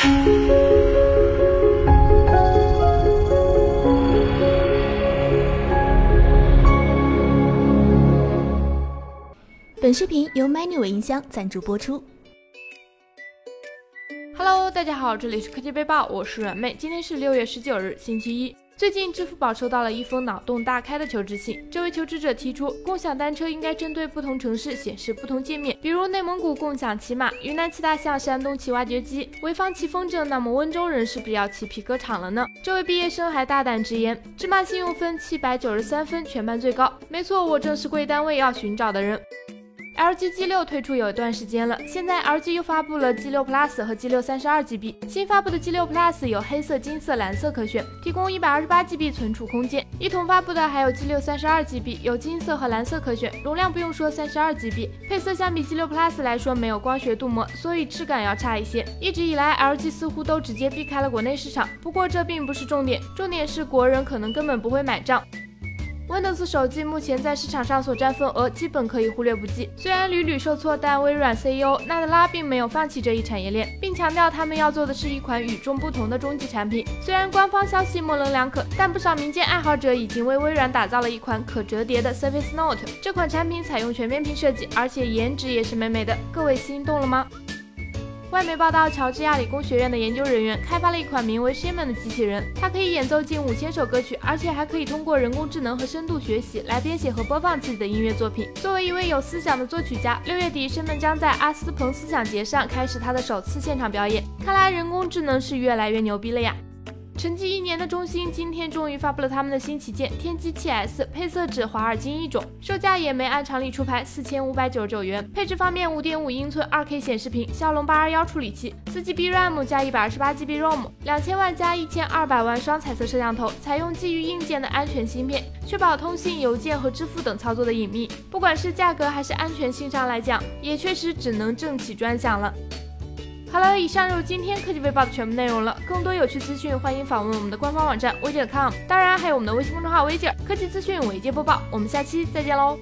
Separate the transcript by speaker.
Speaker 1: 本视频由 Manu 音箱赞助播出。
Speaker 2: Hello，大家好，这里是科技背包，我是软妹。今天是六月十九日，星期一。最近，支付宝收到了一封脑洞大开的求职信。这位求职者提出，共享单车应该针对不同城市显示不同界面，比如内蒙古共享骑马，云南骑大象，山东骑挖掘机。潍坊骑风筝，那么温州人是不是要骑皮革厂了呢？这位毕业生还大胆直言，芝麻信用分七百九十三分，全班最高。没错，我正是贵单位要寻找的人。LG G6 推出有一段时间了，现在 LG 又发布了 G6 Plus 和 G6 三十二 GB。新发布的 G6 Plus 有黑色、金色、蓝色可选，提供一百二十八 GB 存储空间。一同发布的还有 G6 三十二 GB，有金色和蓝色可选，容量不用说，三十二 GB。配色相比 G6 Plus 来说没有光学镀膜，所以质感要差一些。一直以来，LG 似乎都直接避开了国内市场，不过这并不是重点，重点是国人可能根本不会买账。Windows 手机目前在市场上所占份额基本可以忽略不计。虽然屡屡受挫，但微软 CEO 纳德拉并没有放弃这一产业链，并强调他们要做的是一款与众不同的终极产品。虽然官方消息模棱两可，但不少民间爱好者已经为微软打造了一款可折叠的 Surface Note。这款产品采用全面屏设计，而且颜值也是美美的。各位心动了吗？外媒报道，乔治亚理工学院的研究人员开发了一款名为 Shimon 的机器人，它可以演奏近五千首歌曲，而且还可以通过人工智能和深度学习来编写和播放自己的音乐作品。作为一位有思想的作曲家，六月底，Shimon 将在阿斯彭思想节上开始他的首次现场表演。看来人工智能是越来越牛逼了呀！沉寂一年的中兴今天终于发布了他们的新旗舰天玑七 S，配色指华尔金一种，售价也没按常理出牌，四千五百九十九元。配置方面，五点五英寸二 K 显示屏，骁龙八二幺处理器，四 GB RAM 加一百二十八 GB ROM，两千万加一千二百万双彩色摄像头，采用基于硬件的安全芯片，确保通信、邮件和支付等操作的隐秘。不管是价格还是安全性上来讲，也确实只能正起专享了。好了，以上就是今天科技微报的全部内容了。更多有趣资讯，欢迎访问我们的官方网站：wiger.com 当然还有我们的微信公众号：wiger 科技资讯，我一键播报。我们下期再见喽！